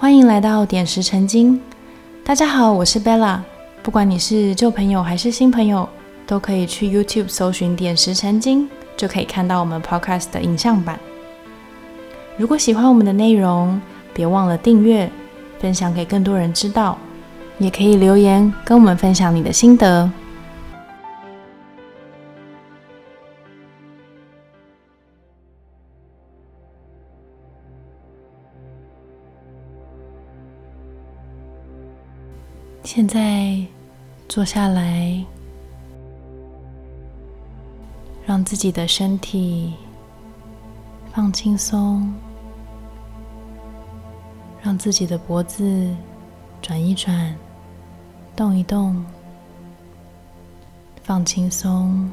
欢迎来到点石成金。大家好，我是 Bella。不管你是旧朋友还是新朋友，都可以去 YouTube 搜寻“点石成金”，就可以看到我们 Podcast 的影像版。如果喜欢我们的内容，别忘了订阅、分享给更多人知道，也可以留言跟我们分享你的心得。现在坐下来，让自己的身体放轻松，让自己的脖子转一转，动一动，放轻松，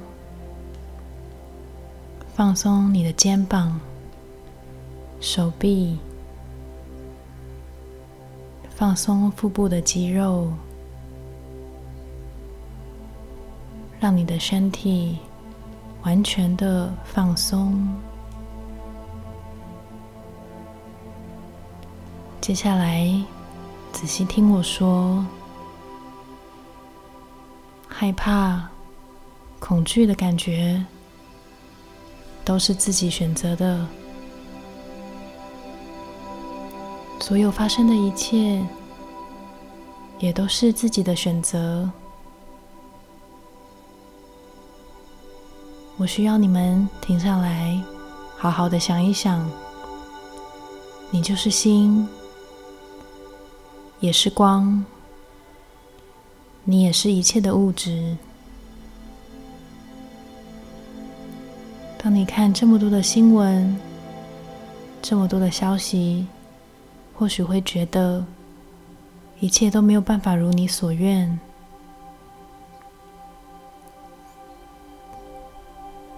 放松你的肩膀、手臂。放松腹部的肌肉，让你的身体完全的放松。接下来，仔细听我说：害怕、恐惧的感觉，都是自己选择的。所有发生的一切，也都是自己的选择。我需要你们停下来，好好的想一想。你就是心，也是光，你也是一切的物质。当你看这么多的新闻，这么多的消息。或许会觉得一切都没有办法如你所愿，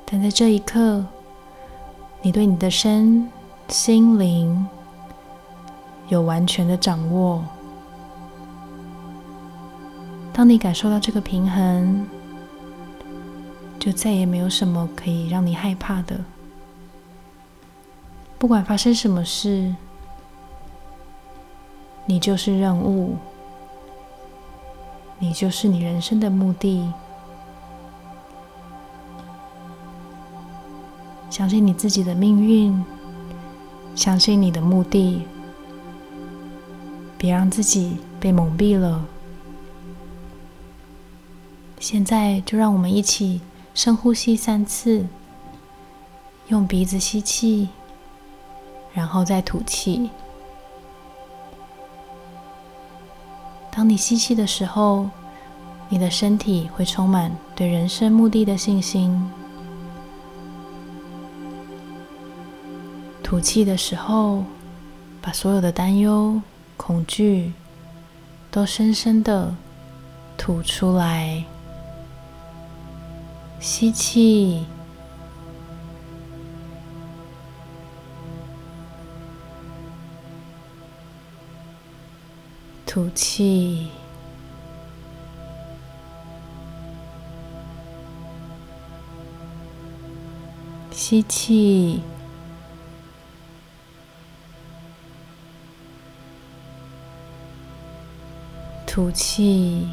但在这一刻，你对你的身心灵有完全的掌握。当你感受到这个平衡，就再也没有什么可以让你害怕的。不管发生什么事。你就是任务，你就是你人生的目的。相信你自己的命运，相信你的目的，别让自己被蒙蔽了。现在就让我们一起深呼吸三次，用鼻子吸气，然后再吐气。当你吸气的时候，你的身体会充满对人生目的的信心；吐气的时候，把所有的担忧、恐惧都深深的吐出来。吸气。吐气，吸气，吐气，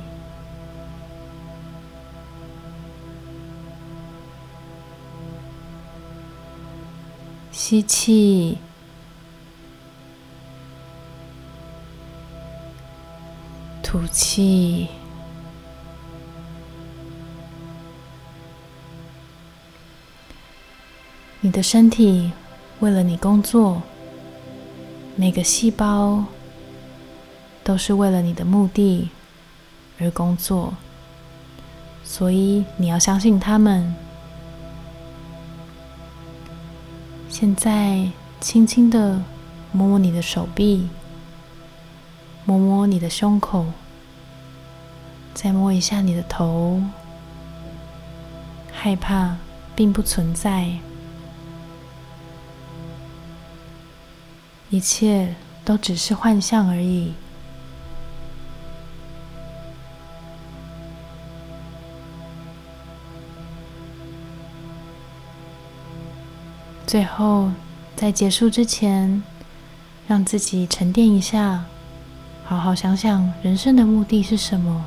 吸气。吐气，你的身体为了你工作，每个细胞都是为了你的目的而工作，所以你要相信他们。现在，轻轻的摸摸你的手臂，摸摸你的胸口。再摸一下你的头，害怕并不存在，一切都只是幻象而已。最后，在结束之前，让自己沉淀一下，好好想想人生的目的是什么？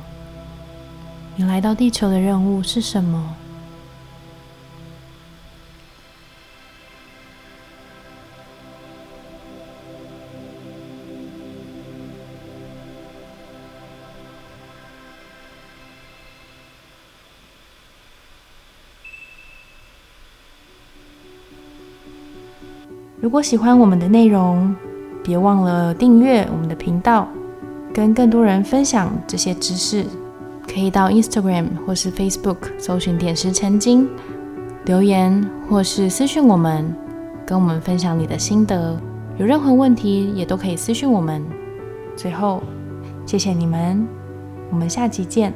你来到地球的任务是什么？如果喜欢我们的内容，别忘了订阅我们的频道，跟更多人分享这些知识。可以到 Instagram 或是 Facebook 搜寻“点石成金”，留言或是私讯我们，跟我们分享你的心得。有任何问题也都可以私讯我们。最后，谢谢你们，我们下集见。